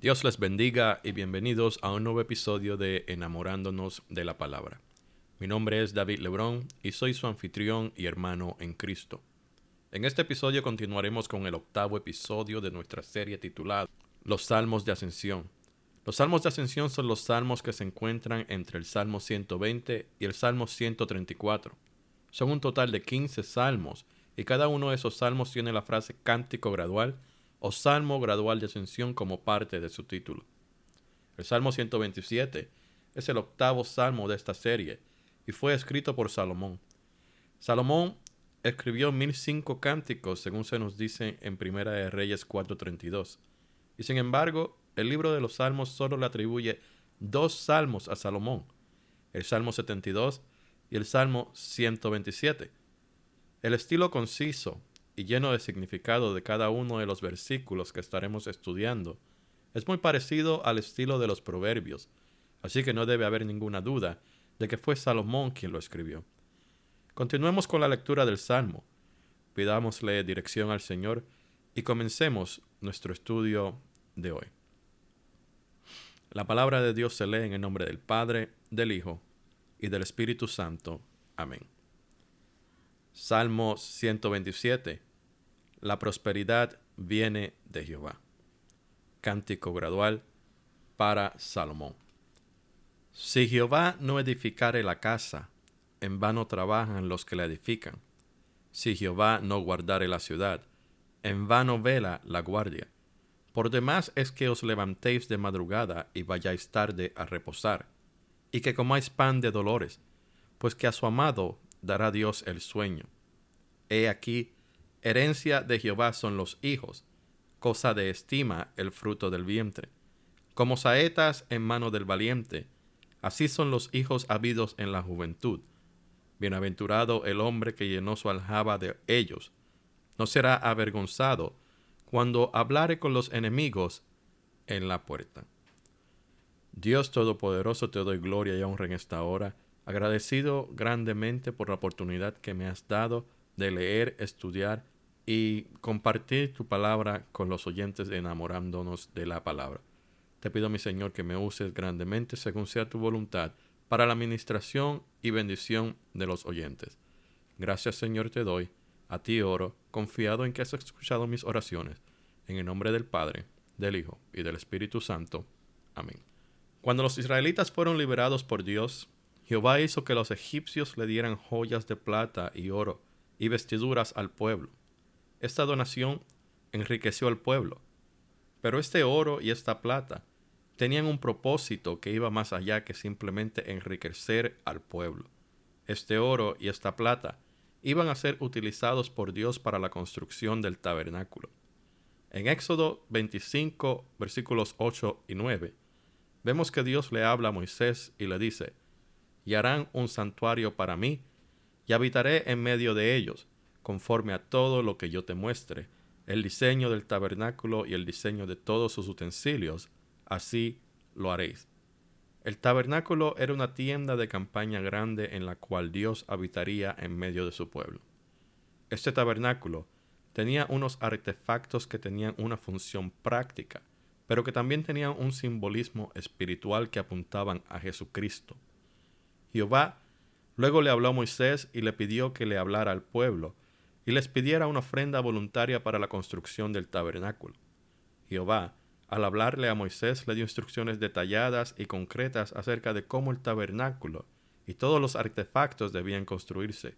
Dios les bendiga y bienvenidos a un nuevo episodio de Enamorándonos de la Palabra. Mi nombre es David Lebrón y soy su anfitrión y hermano en Cristo. En este episodio continuaremos con el octavo episodio de nuestra serie titulada Los Salmos de Ascensión. Los Salmos de Ascensión son los salmos que se encuentran entre el Salmo 120 y el Salmo 134. Son un total de 15 salmos y cada uno de esos salmos tiene la frase cántico gradual o salmo gradual de ascensión como parte de su título. El Salmo 127 es el octavo salmo de esta serie y fue escrito por Salomón. Salomón escribió 1005 cánticos según se nos dice en Primera de Reyes 4:32. Y sin embargo, el libro de los salmos solo le atribuye dos salmos a Salomón, el Salmo 72 y el Salmo 127. El estilo conciso y lleno de significado de cada uno de los versículos que estaremos estudiando es muy parecido al estilo de los proverbios, así que no debe haber ninguna duda de que fue Salomón quien lo escribió. Continuemos con la lectura del Salmo, pidámosle dirección al Señor y comencemos nuestro estudio de hoy. La palabra de Dios se lee en el nombre del Padre, del Hijo y del Espíritu Santo. Amén. Salmo 127 la prosperidad viene de Jehová. Cántico gradual para Salomón. Si Jehová no edificare la casa, en vano trabajan los que la edifican. Si Jehová no guardare la ciudad, en vano vela la guardia. Por demás es que os levantéis de madrugada y vayáis tarde a reposar, y que comáis pan de dolores, pues que a su amado dará Dios el sueño. He aquí, Herencia de Jehová son los hijos, cosa de estima el fruto del vientre. Como saetas en mano del valiente, así son los hijos habidos en la juventud. Bienaventurado el hombre que llenó su aljaba de ellos. No será avergonzado cuando hablare con los enemigos en la puerta. Dios Todopoderoso, te doy gloria y honra en esta hora, agradecido grandemente por la oportunidad que me has dado de leer, estudiar y compartir tu palabra con los oyentes enamorándonos de la palabra. Te pido, mi Señor, que me uses grandemente según sea tu voluntad para la administración y bendición de los oyentes. Gracias, Señor, te doy. A ti oro, confiado en que has escuchado mis oraciones. En el nombre del Padre, del Hijo y del Espíritu Santo. Amén. Cuando los israelitas fueron liberados por Dios, Jehová hizo que los egipcios le dieran joyas de plata y oro y vestiduras al pueblo esta donación enriqueció al pueblo, pero este oro y esta plata tenían un propósito que iba más allá que simplemente enriquecer al pueblo. Este oro y esta plata iban a ser utilizados por Dios para la construcción del tabernáculo. En Éxodo 25, versículos 8 y 9, vemos que Dios le habla a Moisés y le dice, y harán un santuario para mí, y habitaré en medio de ellos, conforme a todo lo que yo te muestre, el diseño del tabernáculo y el diseño de todos sus utensilios, así lo haréis. El tabernáculo era una tienda de campaña grande en la cual Dios habitaría en medio de su pueblo. Este tabernáculo tenía unos artefactos que tenían una función práctica, pero que también tenían un simbolismo espiritual que apuntaban a Jesucristo. Jehová luego le habló a Moisés y le pidió que le hablara al pueblo, y les pidiera una ofrenda voluntaria para la construcción del tabernáculo. Jehová, al hablarle a Moisés, le dio instrucciones detalladas y concretas acerca de cómo el tabernáculo y todos los artefactos debían construirse.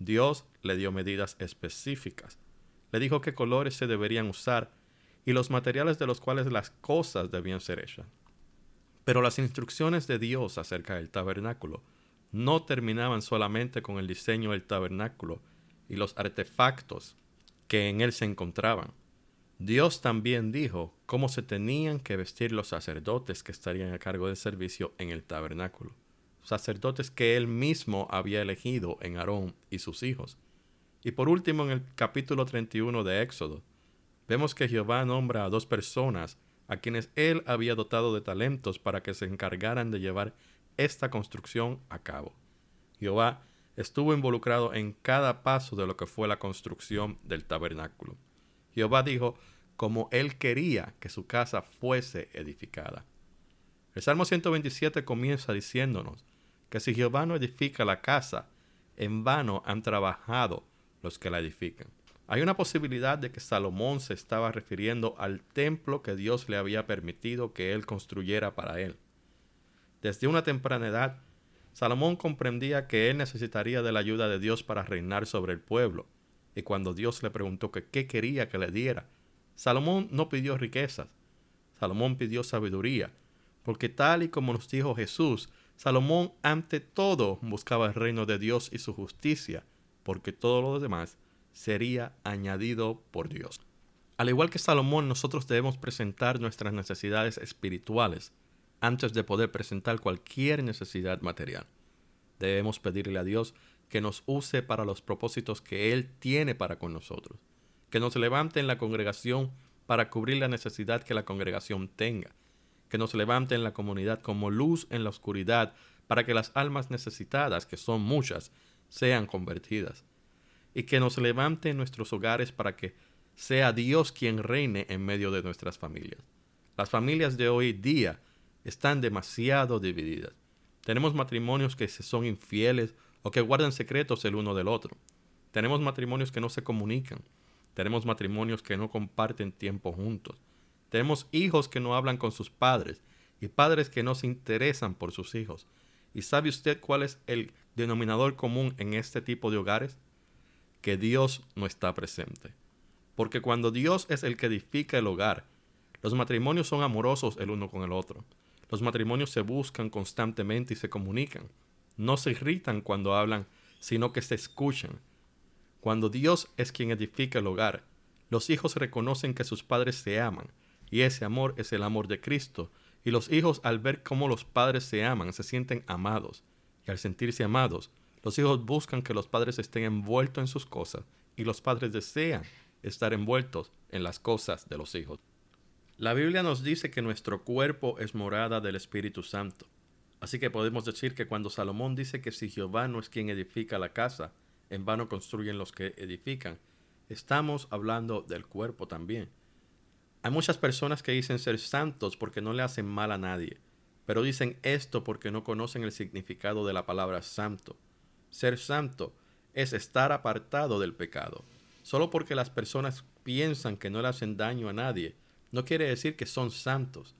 Dios le dio medidas específicas. Le dijo qué colores se deberían usar y los materiales de los cuales las cosas debían ser hechas. Pero las instrucciones de Dios acerca del tabernáculo no terminaban solamente con el diseño del tabernáculo, y los artefactos que en él se encontraban. Dios también dijo cómo se tenían que vestir los sacerdotes que estarían a cargo del servicio en el tabernáculo, sacerdotes que él mismo había elegido en Aarón y sus hijos. Y por último, en el capítulo 31 de Éxodo, vemos que Jehová nombra a dos personas a quienes él había dotado de talentos para que se encargaran de llevar esta construcción a cabo. Jehová estuvo involucrado en cada paso de lo que fue la construcción del tabernáculo. Jehová dijo como él quería que su casa fuese edificada. El Salmo 127 comienza diciéndonos que si Jehová no edifica la casa, en vano han trabajado los que la edifican. Hay una posibilidad de que Salomón se estaba refiriendo al templo que Dios le había permitido que él construyera para él. Desde una temprana edad, Salomón comprendía que él necesitaría de la ayuda de Dios para reinar sobre el pueblo, y cuando Dios le preguntó que qué quería que le diera, Salomón no pidió riquezas, Salomón pidió sabiduría, porque tal y como nos dijo Jesús, Salomón ante todo buscaba el reino de Dios y su justicia, porque todo lo demás sería añadido por Dios. Al igual que Salomón, nosotros debemos presentar nuestras necesidades espirituales antes de poder presentar cualquier necesidad material. Debemos pedirle a Dios que nos use para los propósitos que Él tiene para con nosotros, que nos levante en la congregación para cubrir la necesidad que la congregación tenga, que nos levante en la comunidad como luz en la oscuridad para que las almas necesitadas, que son muchas, sean convertidas. Y que nos levante en nuestros hogares para que sea Dios quien reine en medio de nuestras familias. Las familias de hoy día están demasiado divididas. Tenemos matrimonios que se son infieles o que guardan secretos el uno del otro. Tenemos matrimonios que no se comunican. Tenemos matrimonios que no comparten tiempo juntos. Tenemos hijos que no hablan con sus padres y padres que no se interesan por sus hijos. ¿Y sabe usted cuál es el denominador común en este tipo de hogares? Que Dios no está presente. Porque cuando Dios es el que edifica el hogar, los matrimonios son amorosos el uno con el otro. Los matrimonios se buscan constantemente y se comunican. No se irritan cuando hablan, sino que se escuchan. Cuando Dios es quien edifica el hogar, los hijos reconocen que sus padres se aman y ese amor es el amor de Cristo. Y los hijos al ver cómo los padres se aman, se sienten amados. Y al sentirse amados, los hijos buscan que los padres estén envueltos en sus cosas y los padres desean estar envueltos en las cosas de los hijos. La Biblia nos dice que nuestro cuerpo es morada del Espíritu Santo. Así que podemos decir que cuando Salomón dice que si Jehová no es quien edifica la casa, en vano construyen los que edifican, estamos hablando del cuerpo también. Hay muchas personas que dicen ser santos porque no le hacen mal a nadie, pero dicen esto porque no conocen el significado de la palabra santo. Ser santo es estar apartado del pecado. Solo porque las personas piensan que no le hacen daño a nadie, no quiere decir que son santos.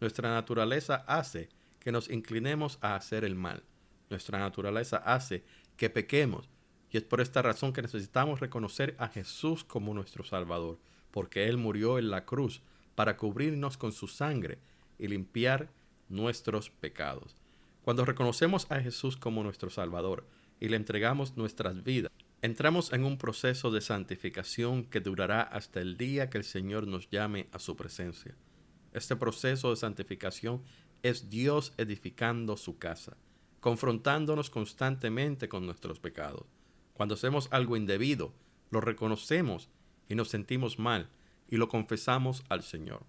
Nuestra naturaleza hace que nos inclinemos a hacer el mal. Nuestra naturaleza hace que pequemos. Y es por esta razón que necesitamos reconocer a Jesús como nuestro Salvador porque Él murió en la cruz para cubrirnos con su sangre y limpiar nuestros pecados. Cuando reconocemos a Jesús como nuestro Salvador y le entregamos nuestras vidas, entramos en un proceso de santificación que durará hasta el día que el Señor nos llame a su presencia. Este proceso de santificación es Dios edificando su casa, confrontándonos constantemente con nuestros pecados. Cuando hacemos algo indebido, lo reconocemos y nos sentimos mal y lo confesamos al Señor.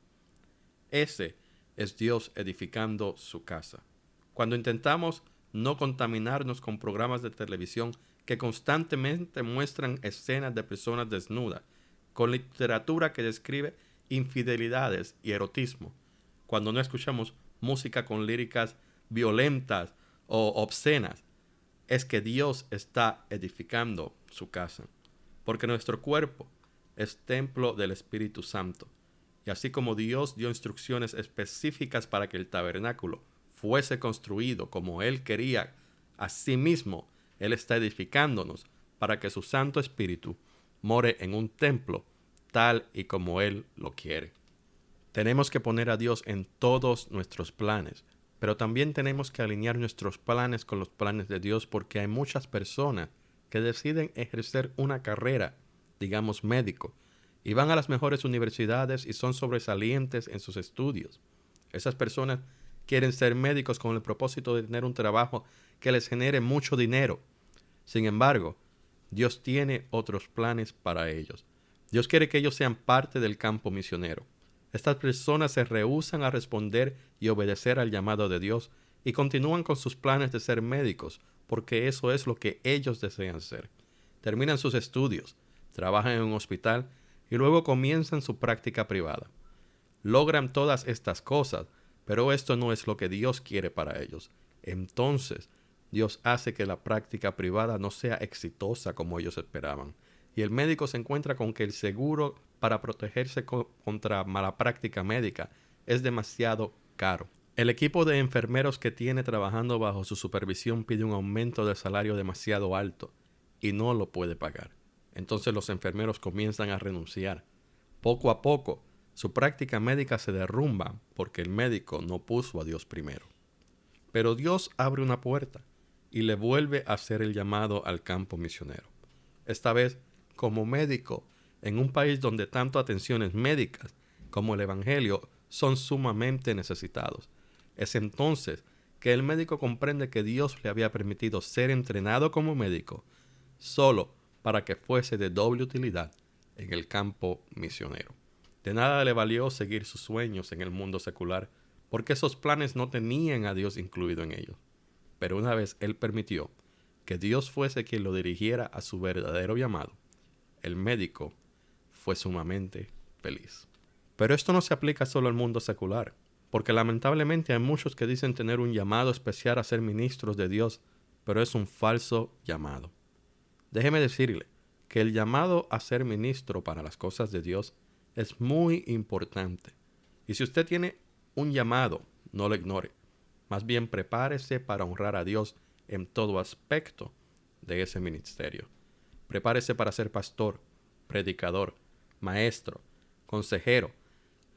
Ese es Dios edificando su casa. Cuando intentamos no contaminarnos con programas de televisión que constantemente muestran escenas de personas desnudas, con literatura que describe infidelidades y erotismo, cuando no escuchamos música con líricas violentas o obscenas, es que Dios está edificando su casa, porque nuestro cuerpo es templo del Espíritu Santo. Y así como Dios dio instrucciones específicas para que el tabernáculo fuese construido como Él quería, asimismo Él está edificándonos para que su Santo Espíritu more en un templo tal y como Él lo quiere. Tenemos que poner a Dios en todos nuestros planes, pero también tenemos que alinear nuestros planes con los planes de Dios porque hay muchas personas que deciden ejercer una carrera digamos médico, y van a las mejores universidades y son sobresalientes en sus estudios. Esas personas quieren ser médicos con el propósito de tener un trabajo que les genere mucho dinero. Sin embargo, Dios tiene otros planes para ellos. Dios quiere que ellos sean parte del campo misionero. Estas personas se rehúsan a responder y obedecer al llamado de Dios y continúan con sus planes de ser médicos, porque eso es lo que ellos desean ser. Terminan sus estudios, trabajan en un hospital y luego comienzan su práctica privada. Logran todas estas cosas, pero esto no es lo que Dios quiere para ellos. Entonces, Dios hace que la práctica privada no sea exitosa como ellos esperaban. Y el médico se encuentra con que el seguro para protegerse contra mala práctica médica es demasiado caro. El equipo de enfermeros que tiene trabajando bajo su supervisión pide un aumento de salario demasiado alto y no lo puede pagar. Entonces los enfermeros comienzan a renunciar. Poco a poco, su práctica médica se derrumba porque el médico no puso a Dios primero. Pero Dios abre una puerta y le vuelve a hacer el llamado al campo misionero. Esta vez como médico en un país donde tanto atenciones médicas como el Evangelio son sumamente necesitados. Es entonces que el médico comprende que Dios le había permitido ser entrenado como médico solo para que fuese de doble utilidad en el campo misionero. De nada le valió seguir sus sueños en el mundo secular, porque esos planes no tenían a Dios incluido en ellos. Pero una vez él permitió que Dios fuese quien lo dirigiera a su verdadero llamado, el médico fue sumamente feliz. Pero esto no se aplica solo al mundo secular porque lamentablemente hay muchos que dicen tener un llamado especial a ser ministros de Dios, pero es un falso llamado. Déjeme decirle que el llamado a ser ministro para las cosas de Dios es muy importante. Y si usted tiene un llamado, no lo ignore. Más bien prepárese para honrar a Dios en todo aspecto de ese ministerio. Prepárese para ser pastor, predicador, maestro, consejero,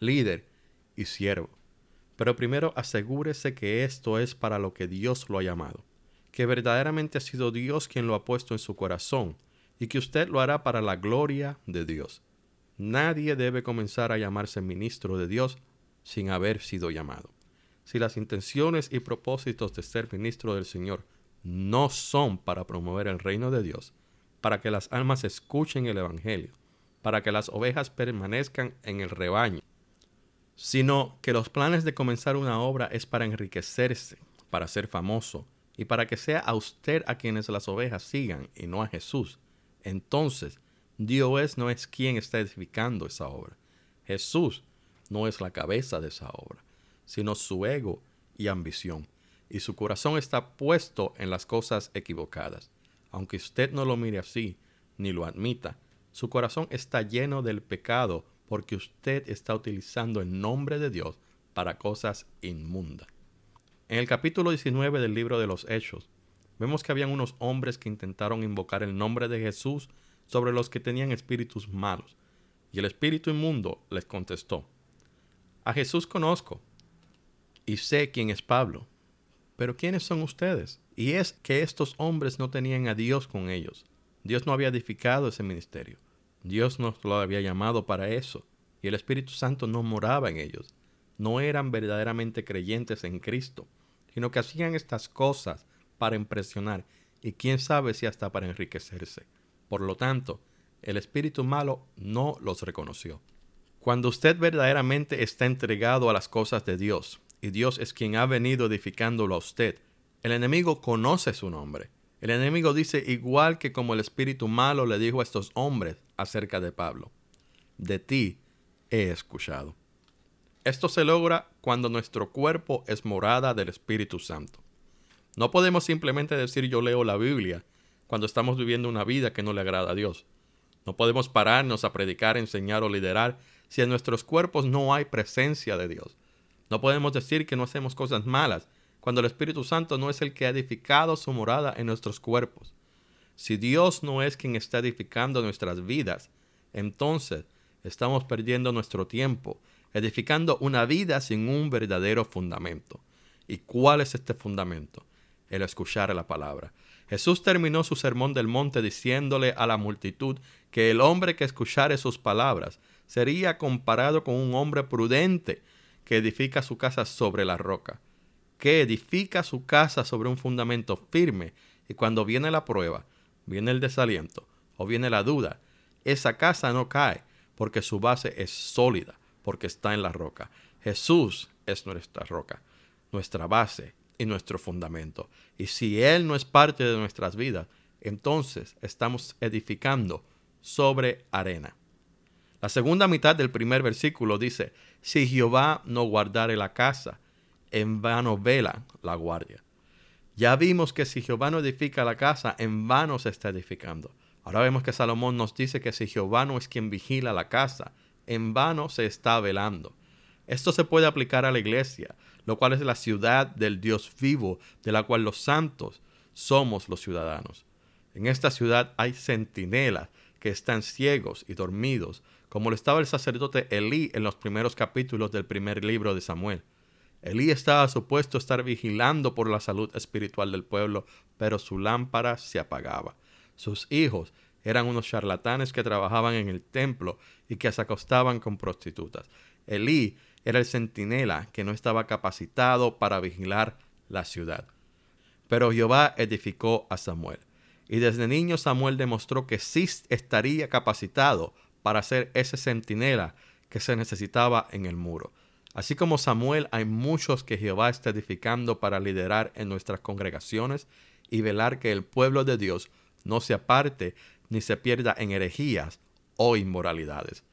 líder y siervo. Pero primero asegúrese que esto es para lo que Dios lo ha llamado, que verdaderamente ha sido Dios quien lo ha puesto en su corazón y que usted lo hará para la gloria de Dios. Nadie debe comenzar a llamarse ministro de Dios sin haber sido llamado. Si las intenciones y propósitos de ser ministro del Señor no son para promover el reino de Dios, para que las almas escuchen el Evangelio, para que las ovejas permanezcan en el rebaño, sino que los planes de comenzar una obra es para enriquecerse, para ser famoso y para que sea a usted a quienes las ovejas sigan y no a Jesús. Entonces, Dios no es quien está edificando esa obra. Jesús no es la cabeza de esa obra, sino su ego y ambición. Y su corazón está puesto en las cosas equivocadas. Aunque usted no lo mire así, ni lo admita, su corazón está lleno del pecado porque usted está utilizando el nombre de Dios para cosas inmundas. En el capítulo 19 del libro de los Hechos, vemos que habían unos hombres que intentaron invocar el nombre de Jesús sobre los que tenían espíritus malos, y el espíritu inmundo les contestó, A Jesús conozco, y sé quién es Pablo, pero ¿quiénes son ustedes? Y es que estos hombres no tenían a Dios con ellos. Dios no había edificado ese ministerio. Dios nos lo había llamado para eso, y el Espíritu Santo no moraba en ellos. No eran verdaderamente creyentes en Cristo, sino que hacían estas cosas para impresionar y quién sabe si hasta para enriquecerse. Por lo tanto, el espíritu malo no los reconoció. Cuando usted verdaderamente está entregado a las cosas de Dios, y Dios es quien ha venido edificándolo a usted, el enemigo conoce su nombre el enemigo dice igual que como el espíritu malo le dijo a estos hombres acerca de Pablo, de ti he escuchado. Esto se logra cuando nuestro cuerpo es morada del Espíritu Santo. No podemos simplemente decir yo leo la Biblia cuando estamos viviendo una vida que no le agrada a Dios. No podemos pararnos a predicar, enseñar o liderar si en nuestros cuerpos no hay presencia de Dios. No podemos decir que no hacemos cosas malas cuando el Espíritu Santo no es el que ha edificado su morada en nuestros cuerpos. Si Dios no es quien está edificando nuestras vidas, entonces estamos perdiendo nuestro tiempo, edificando una vida sin un verdadero fundamento. ¿Y cuál es este fundamento? El escuchar la palabra. Jesús terminó su sermón del monte diciéndole a la multitud que el hombre que escuchare sus palabras sería comparado con un hombre prudente que edifica su casa sobre la roca que edifica su casa sobre un fundamento firme y cuando viene la prueba, viene el desaliento o viene la duda, esa casa no cae porque su base es sólida, porque está en la roca. Jesús es nuestra roca, nuestra base y nuestro fundamento. Y si Él no es parte de nuestras vidas, entonces estamos edificando sobre arena. La segunda mitad del primer versículo dice, si Jehová no guardare la casa, en vano vela la guardia. Ya vimos que si Jehová no edifica la casa, en vano se está edificando. Ahora vemos que Salomón nos dice que si Jehová no es quien vigila la casa, en vano se está velando. Esto se puede aplicar a la iglesia, lo cual es la ciudad del Dios vivo, de la cual los santos somos los ciudadanos. En esta ciudad hay centinelas que están ciegos y dormidos, como lo estaba el sacerdote Elí en los primeros capítulos del primer libro de Samuel. Elí estaba supuesto estar vigilando por la salud espiritual del pueblo, pero su lámpara se apagaba. Sus hijos eran unos charlatanes que trabajaban en el templo y que se acostaban con prostitutas. Elí era el centinela que no estaba capacitado para vigilar la ciudad. Pero Jehová edificó a Samuel. Y desde niño Samuel demostró que sí estaría capacitado para ser ese centinela que se necesitaba en el muro. Así como Samuel, hay muchos que Jehová está edificando para liderar en nuestras congregaciones y velar que el pueblo de Dios no se aparte ni se pierda en herejías o inmoralidades.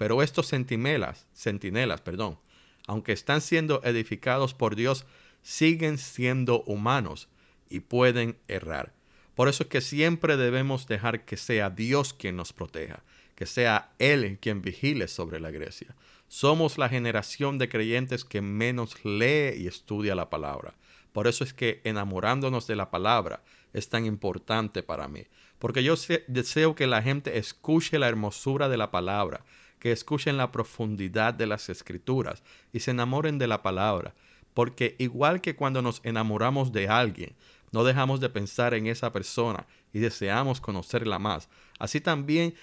Pero estos centinelas, centinelas, perdón, aunque están siendo edificados por Dios, siguen siendo humanos y pueden errar. Por eso es que siempre debemos dejar que sea Dios quien nos proteja, que sea Él quien vigile sobre la iglesia. Somos la generación de creyentes que menos lee y estudia la palabra. Por eso es que enamorándonos de la palabra es tan importante para mí. Porque yo deseo que la gente escuche la hermosura de la palabra, que escuchen la profundidad de las escrituras y se enamoren de la palabra. Porque igual que cuando nos enamoramos de alguien, no dejamos de pensar en esa persona y deseamos conocerla más. Así también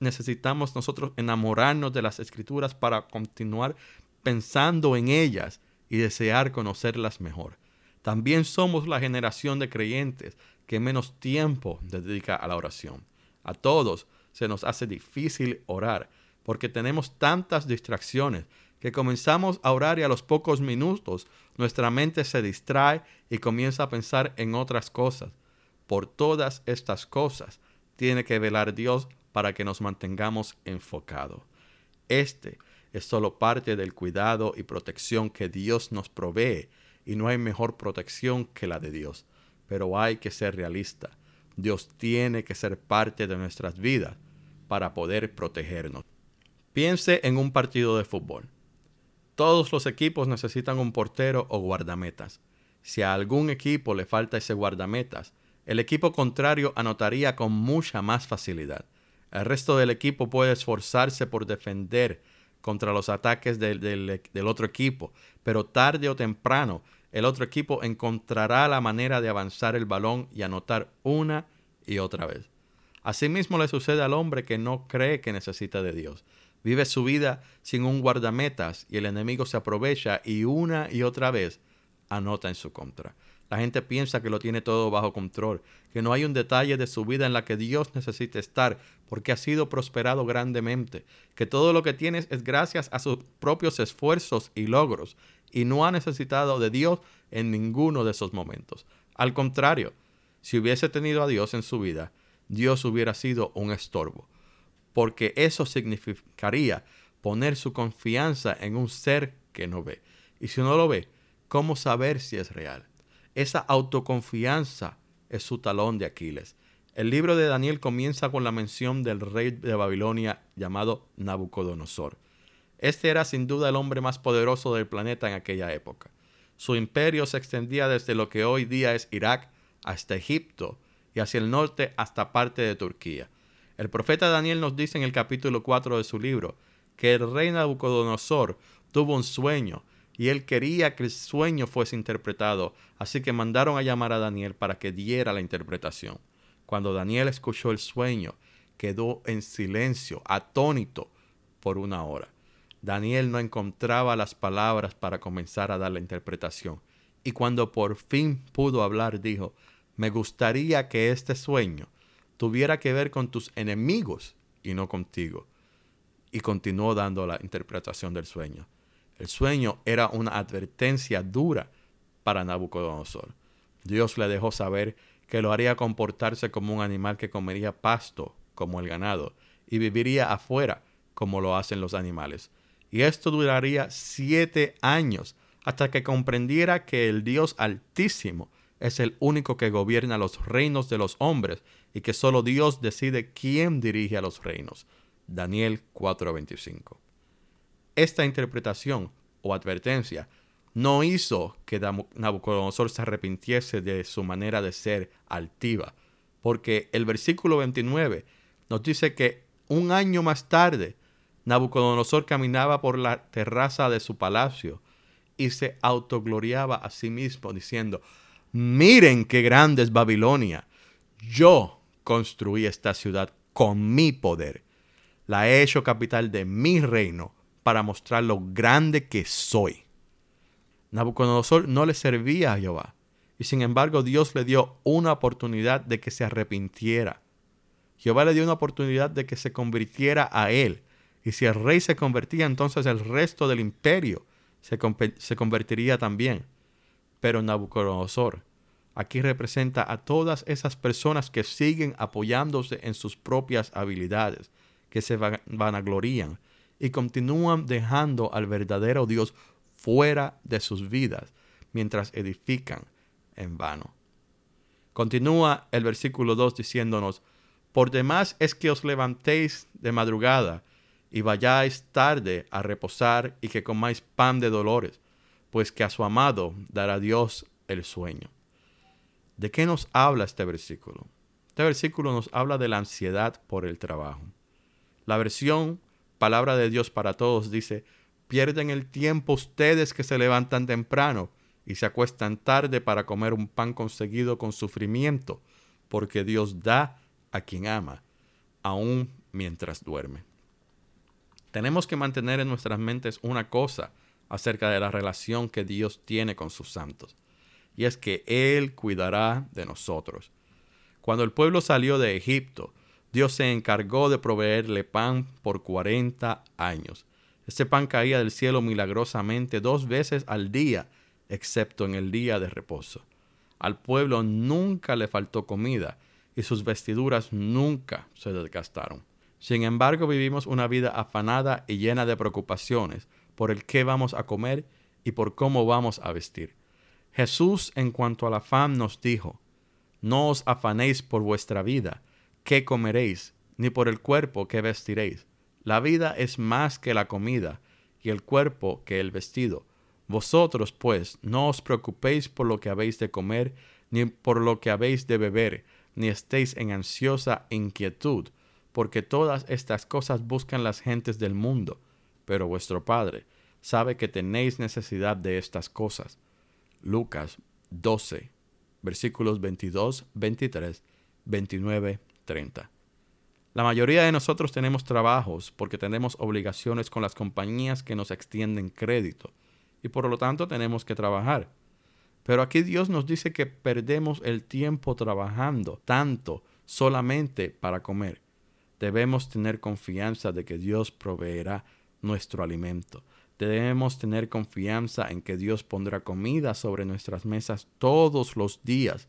necesitamos nosotros enamorarnos de las escrituras para continuar pensando en ellas y desear conocerlas mejor. También somos la generación de creyentes que menos tiempo dedica a la oración. A todos se nos hace difícil orar porque tenemos tantas distracciones que comenzamos a orar y a los pocos minutos nuestra mente se distrae y comienza a pensar en otras cosas. Por todas estas cosas tiene que velar Dios para que nos mantengamos enfocados. Este es solo parte del cuidado y protección que Dios nos provee y no hay mejor protección que la de Dios. Pero hay que ser realista. Dios tiene que ser parte de nuestras vidas para poder protegernos. Piense en un partido de fútbol. Todos los equipos necesitan un portero o guardametas. Si a algún equipo le falta ese guardametas, el equipo contrario anotaría con mucha más facilidad. El resto del equipo puede esforzarse por defender contra los ataques del, del, otro equipo, pero tarde o temprano el otro equipo encontrará la manera de avanzar el balón y anotar una y otra vez. Asimismo le sucede al hombre que no cree que necesita de Dios. Vive su vida sin un guardametas y el enemigo se aprovecha y una y otra vez anota en su contra. La gente piensa que lo tiene todo bajo control, que no hay un detalle de su vida en la que Dios necesite estar, porque ha sido prosperado grandemente, que todo lo que tienes es gracias a sus propios esfuerzos y logros, y no ha necesitado de Dios en ninguno de esos momentos. Al contrario, si hubiese tenido a Dios en su vida, Dios hubiera sido un estorbo, porque eso significaría poner su confianza en un ser que no ve. Y si no lo ve, ¿cómo saber si es real? Esa autoconfianza es su talón de Aquiles. El libro de Daniel comienza con la mención del rey de Babilonia llamado Nabucodonosor. Este era sin duda el hombre más poderoso del planeta en aquella época. Su imperio se extendía desde lo que hoy día es Irak hasta Egipto y hacia el norte hasta parte de Turquía. El profeta Daniel nos dice en el capítulo 4 de su libro que el rey Nabucodonosor tuvo un sueño y él quería que el sueño fuese interpretado, así que mandaron a llamar a Daniel para que diera la interpretación. Cuando Daniel escuchó el sueño, quedó en silencio, atónito, por una hora. Daniel no encontraba las palabras para comenzar a dar la interpretación, y cuando por fin pudo hablar, dijo, me gustaría que este sueño tuviera que ver con tus enemigos y no contigo. Y continuó dando la interpretación del sueño. El sueño era una advertencia dura para Nabucodonosor. Dios le dejó saber que lo haría comportarse como un animal que comería pasto, como el ganado, y viviría afuera, como lo hacen los animales. Y esto duraría siete años hasta que comprendiera que el Dios Altísimo es el único que gobierna los reinos de los hombres y que solo Dios decide quién dirige a los reinos. Daniel 4:25. Esta interpretación o advertencia no hizo que Nabucodonosor se arrepintiese de su manera de ser altiva, porque el versículo 29 nos dice que un año más tarde Nabucodonosor caminaba por la terraza de su palacio y se autogloriaba a sí mismo diciendo, miren qué grande es Babilonia, yo construí esta ciudad con mi poder, la he hecho capital de mi reino para mostrar lo grande que soy. Nabucodonosor no le servía a Jehová, y sin embargo Dios le dio una oportunidad de que se arrepintiera. Jehová le dio una oportunidad de que se convirtiera a él, y si el rey se convertía, entonces el resto del imperio se, se convertiría también. Pero Nabucodonosor aquí representa a todas esas personas que siguen apoyándose en sus propias habilidades, que se vanaglorían y continúan dejando al verdadero Dios fuera de sus vidas mientras edifican en vano. Continúa el versículo 2 diciéndonos, por demás es que os levantéis de madrugada y vayáis tarde a reposar y que comáis pan de dolores, pues que a su amado dará Dios el sueño. ¿De qué nos habla este versículo? Este versículo nos habla de la ansiedad por el trabajo. La versión Palabra de Dios para Todos dice, pierden el tiempo ustedes que se levantan temprano y se acuestan tarde para comer un pan conseguido con sufrimiento, porque Dios da a quien ama, aun mientras duerme. Tenemos que mantener en nuestras mentes una cosa acerca de la relación que Dios tiene con sus santos y es que Él cuidará de nosotros. Cuando el pueblo salió de Egipto, Dios se encargó de proveerle pan por 40 años. Este pan caía del cielo milagrosamente dos veces al día, excepto en el día de reposo. Al pueblo nunca le faltó comida y sus vestiduras nunca se desgastaron. Sin embargo, vivimos una vida afanada y llena de preocupaciones por el qué vamos a comer y por cómo vamos a vestir. Jesús en cuanto al afán nos dijo, no os afanéis por vuestra vida, qué comeréis, ni por el cuerpo qué vestiréis. La vida es más que la comida, y el cuerpo que el vestido. Vosotros, pues, no os preocupéis por lo que habéis de comer, ni por lo que habéis de beber, ni estéis en ansiosa inquietud, porque todas estas cosas buscan las gentes del mundo, pero vuestro Padre sabe que tenéis necesidad de estas cosas. Lucas 12, versículos 22, 23, 29, 30. La mayoría de nosotros tenemos trabajos porque tenemos obligaciones con las compañías que nos extienden crédito y por lo tanto tenemos que trabajar. Pero aquí Dios nos dice que perdemos el tiempo trabajando tanto solamente para comer. Debemos tener confianza de que Dios proveerá nuestro alimento. Debemos tener confianza en que Dios pondrá comida sobre nuestras mesas todos los días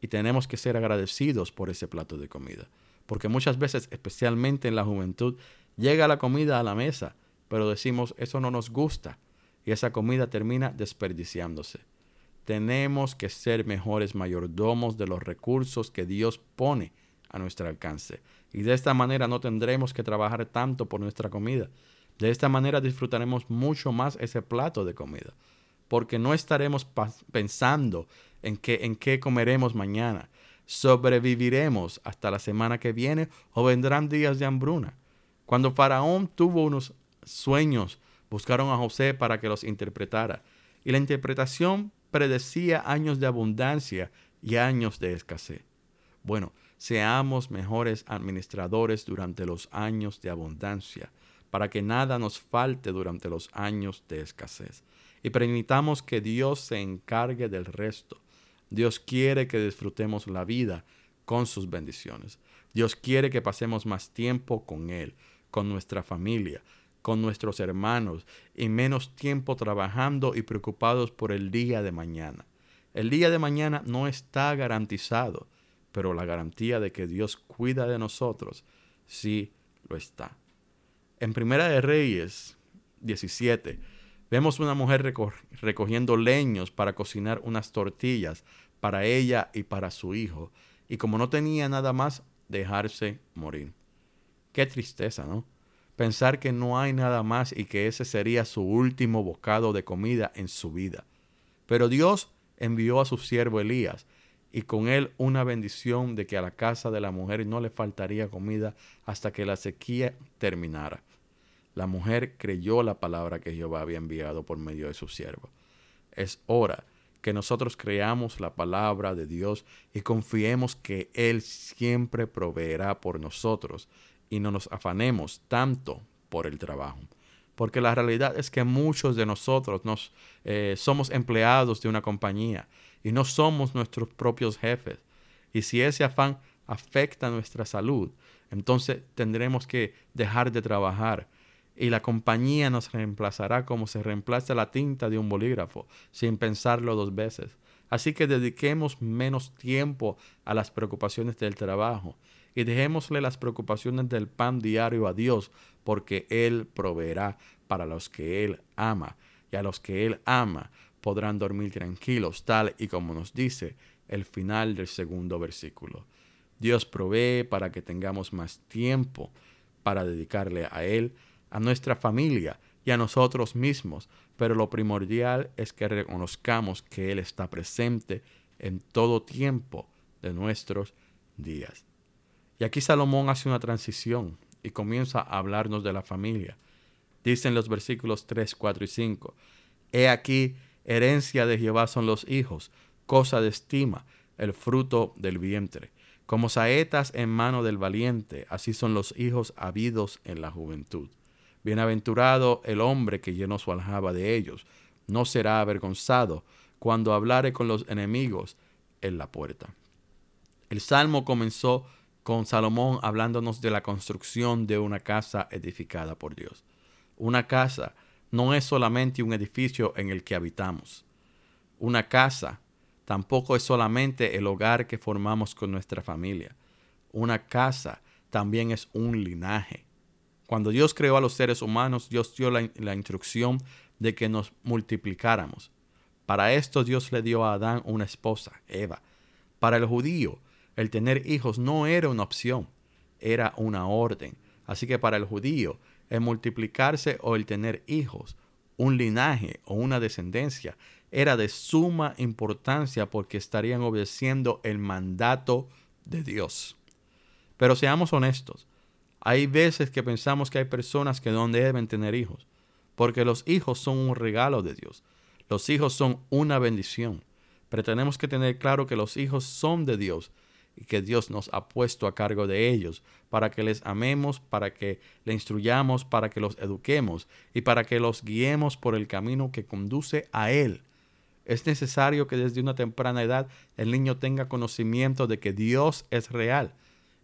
y tenemos que ser agradecidos por ese plato de comida. Porque muchas veces, especialmente en la juventud, llega la comida a la mesa, pero decimos eso no nos gusta y esa comida termina desperdiciándose. Tenemos que ser mejores mayordomos de los recursos que Dios pone a nuestro alcance. Y de esta manera no tendremos que trabajar tanto por nuestra comida, de esta manera disfrutaremos mucho más ese plato de comida, porque no estaremos pensando en qué, en qué comeremos mañana. Sobreviviremos hasta la semana que viene o vendrán días de hambruna. Cuando Faraón tuvo unos sueños, buscaron a José para que los interpretara, y la interpretación predecía años de abundancia y años de escasez. Bueno, seamos mejores administradores durante los años de abundancia para que nada nos falte durante los años de escasez. Y permitamos que Dios se encargue del resto. Dios quiere que disfrutemos la vida con sus bendiciones. Dios quiere que pasemos más tiempo con Él, con nuestra familia, con nuestros hermanos y menos tiempo trabajando y preocupados por el día de mañana. El día de mañana no está garantizado, pero la garantía de que Dios cuida de nosotros sí lo está. En Primera de Reyes 17, vemos una mujer recogiendo leños para cocinar unas tortillas para ella y para su hijo, y como no tenía nada más, dejarse morir. Qué tristeza, ¿no? Pensar que no hay nada más y que ese sería su último bocado de comida en su vida. Pero Dios envió a su siervo Elías y con él una bendición de que a la casa de la mujer no le faltaría comida hasta que la sequía terminara. La mujer creyó la palabra que Jehová había enviado por medio de su siervo. Es hora que nosotros creamos la palabra de Dios y confiemos que Él siempre proveerá por nosotros y no nos afanemos tanto por el trabajo. Porque la realidad es que muchos de nosotros nos, eh, somos empleados de una compañía y no somos nuestros propios jefes. Y si ese afán afecta nuestra salud, entonces tendremos que dejar de trabajar y la compañía nos reemplazará como se reemplaza la tinta de un bolígrafo, sin pensarlo dos veces. Así que dediquemos menos tiempo a las preocupaciones del trabajo y dejémosle las preocupaciones del pan diario a Dios, porque Él proveerá para los que Él ama, y a los que Él ama podrán dormir tranquilos, tal y como nos dice el final del segundo versículo. Dios provee para que tengamos más tiempo para dedicarle a Él, a nuestra familia y a nosotros mismos, pero lo primordial es que reconozcamos que Él está presente en todo tiempo de nuestros días. Y aquí Salomón hace una transición y comienza a hablarnos de la familia. Dicen los versículos 3, 4 y 5. He aquí, herencia de Jehová son los hijos, cosa de estima, el fruto del vientre. Como saetas en mano del valiente, así son los hijos habidos en la juventud. Bienaventurado el hombre que llenó su aljaba de ellos, no será avergonzado cuando hablare con los enemigos en la puerta. El salmo comenzó con Salomón hablándonos de la construcción de una casa edificada por Dios. Una casa no es solamente un edificio en el que habitamos. Una casa tampoco es solamente el hogar que formamos con nuestra familia. Una casa también es un linaje. Cuando Dios creó a los seres humanos, Dios dio la, instrucción de que nos multiplicáramos. Para esto Dios le dio a Adán una esposa, Eva. Para el judío, el tener hijos no era una opción, era una orden. Así que para el judío, el multiplicarse o el tener hijos, un linaje o una descendencia, era de suma importancia porque estarían obedeciendo el mandato de Dios. Pero seamos honestos, hay veces que pensamos que hay personas que no deben tener hijos, porque los hijos son un regalo de Dios. Los hijos son una bendición. Pero tenemos que tener claro que los hijos son de Dios y que Dios nos ha puesto a cargo de ellos, para que les amemos, para que le instruyamos, para que los eduquemos y para que los guiemos por el camino que conduce a Él. Es necesario que desde una temprana edad el niño tenga conocimiento de que Dios es real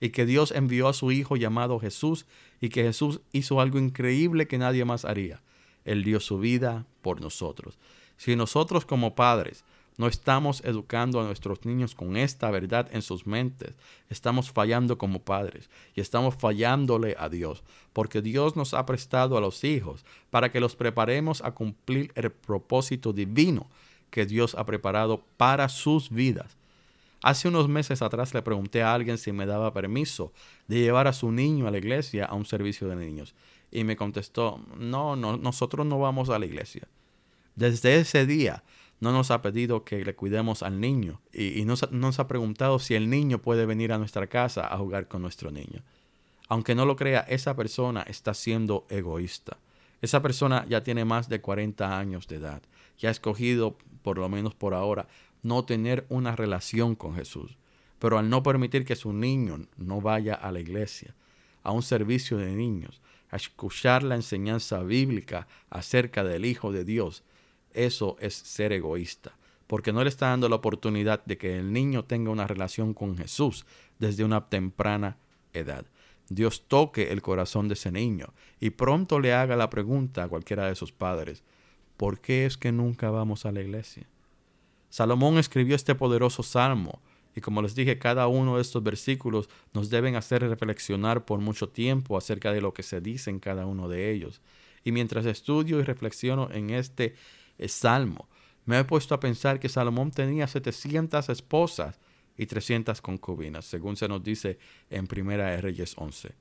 y que Dios envió a su Hijo llamado Jesús y que Jesús hizo algo increíble que nadie más haría. Él dio su vida por nosotros. Si nosotros como padres no estamos educando a nuestros niños con esta verdad en sus mentes. Estamos fallando como padres y estamos fallándole a Dios, porque Dios nos ha prestado a los hijos para que los preparemos a cumplir el propósito divino que Dios ha preparado para sus vidas. Hace unos meses atrás le pregunté a alguien si me daba permiso de llevar a su niño a la iglesia a un servicio de niños. Y me contestó, no, no, nosotros no vamos a la iglesia. Desde ese día no nos ha pedido que le cuidemos al niño y, no nos ha preguntado si el niño puede venir a nuestra casa a jugar con nuestro niño. Aunque no lo crea, esa persona está siendo egoísta. Esa persona ya tiene más de 40 años de edad y ha escogido, por lo menos por ahora, no tener una relación con Jesús. Pero al no permitir que su niño no vaya a la iglesia, a un servicio de niños, a escuchar la enseñanza bíblica acerca del Hijo de Dios, eso es ser egoísta, porque no le está dando la oportunidad de que el niño tenga una relación con Jesús desde una temprana edad. Dios toque el corazón de ese niño y pronto le haga la pregunta a cualquiera de sus padres, ¿por qué es que nunca vamos a la iglesia? Salomón escribió este poderoso salmo Y como les dije, cada uno de estos versículos nos deben hacer reflexionar por mucho tiempo acerca de lo que se dice en cada uno de ellos. Y mientras estudio y reflexiono en este eh, salmo, me he puesto a pensar que Salomón tenía 700 esposas y 300 concubinas, según se nos dice en Primera Reyes 11.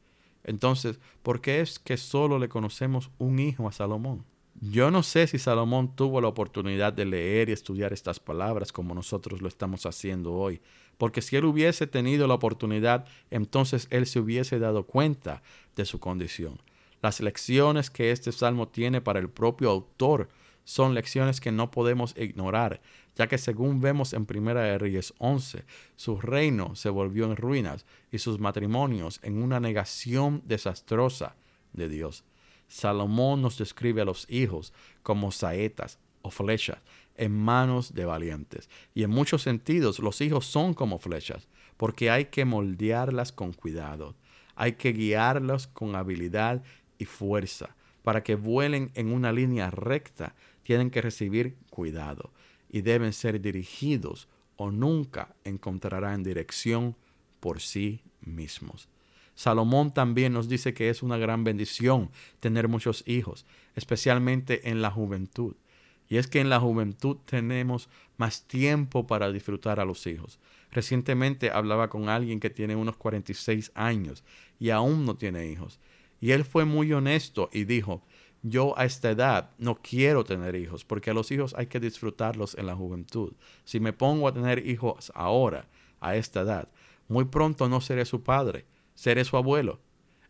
Entonces, ¿por qué es que solo le conocemos un hijo a Salomón? Yo no sé si Salomón tuvo la oportunidad de leer y estudiar estas palabras como nosotros lo estamos haciendo hoy, porque si él hubiese tenido la oportunidad, entonces él se hubiese dado cuenta de su condición. Las lecciones que este salmo tiene para el propio autor son lecciones que no podemos ignorar, ya que según vemos en Primera de Reyes 11, su reino se volvió en ruinas y sus matrimonios en una negación desastrosa de Dios. Salomón nos describe a los hijos como saetas o flechas en manos de valientes. Y en muchos sentidos los hijos son como flechas, porque hay que moldearlas con cuidado, hay que guiarlas con habilidad y fuerza. Para que vuelen en una línea recta, tienen que recibir cuidado y deben ser dirigidos o nunca encontrarán dirección por sí mismos. Salomón también nos dice que es una gran bendición tener muchos hijos, especialmente en la juventud. Y es que en la juventud tenemos más tiempo para disfrutar a los hijos. Recientemente hablaba con alguien que tiene unos 46 años y aún no tiene hijos. Y él fue muy honesto y dijo, yo a esta edad no quiero tener hijos, porque a los hijos hay que disfrutarlos en la juventud. Si me pongo a tener hijos ahora, a esta edad, muy pronto no seré su padre seré su abuelo.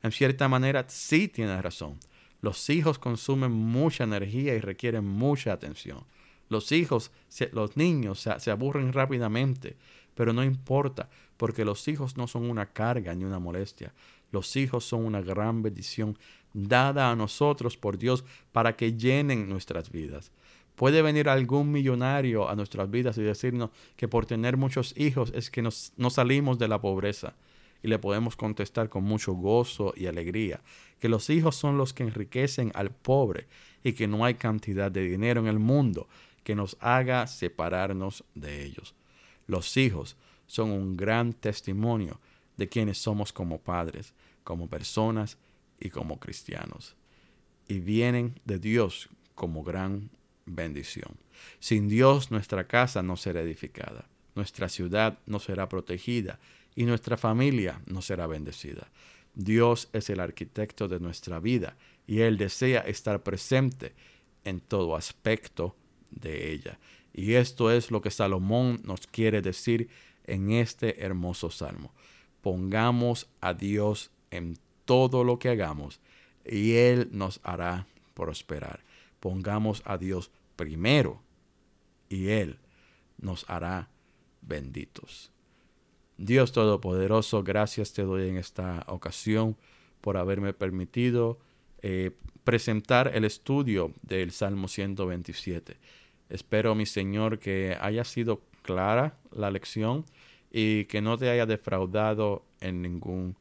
En cierta manera, sí tiene razón. Los hijos consumen mucha energía y requieren mucha atención. Los hijos, los niños se, se aburren rápidamente, pero no importa, porque los hijos no son una carga ni una molestia. Los hijos son una gran bendición dada a nosotros por Dios para que llenen nuestras vidas. Puede venir algún millonario a nuestras vidas y decirnos que por tener muchos hijos es que nos, no salimos de la pobreza y le podemos contestar con mucho gozo y alegría que los hijos son los que enriquecen al pobre y que no hay cantidad de dinero en el mundo que nos haga separarnos de ellos. Los hijos son un gran testimonio de quienes somos como padres, como personas y como cristianos. Y vienen de Dios como gran bendición. Sin Dios nuestra casa no será edificada, nuestra ciudad no será protegida y nuestra familia no será bendecida. Dios es el arquitecto de nuestra vida y Él desea estar presente en todo aspecto de ella. Y esto es lo que Salomón nos quiere decir en este hermoso salmo. Pongamos a Dios en todo lo que hagamos y Él nos hará prosperar. Pongamos a Dios primero y Él nos hará benditos. Dios Todopoderoso, gracias te doy en esta ocasión por haberme permitido eh, presentar el estudio del Salmo 127. Espero, mi Señor, que haya sido clara la lección y que no te haya defraudado en ningún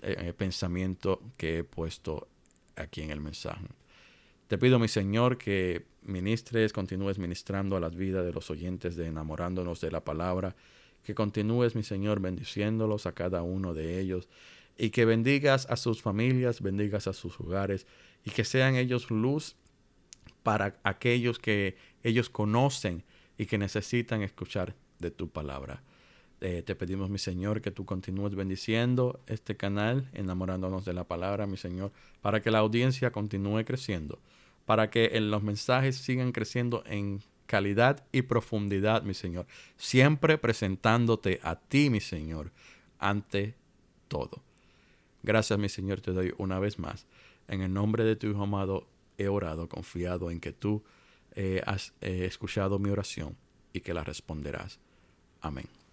eh, pensamiento que he puesto aquí en el mensaje. Te pido, mi Señor, que ministres, continúes ministrando a las vidas de los oyentes de enamorándonos de la palabra que continúes, mi Señor, bendiciéndolos a cada uno de ellos y que bendigas a sus familias, bendigas a sus hogares y que sean ellos luz para aquellos que ellos conocen y que necesitan escuchar de tu palabra. Eh, te pedimos, mi Señor, que tú continúes bendiciendo este canal, enamorándonos de la palabra, mi Señor, para que la audiencia continúe creciendo, para que en los mensajes sigan creciendo en calidad y profundidad, mi Señor, siempre presentándote a ti, mi Señor, ante todo. Gracias, mi Señor, te doy una vez más. En el nombre de tu Hijo amado he orado, confiado en que tú eh, has eh, escuchado mi oración y que la responderás. Amén.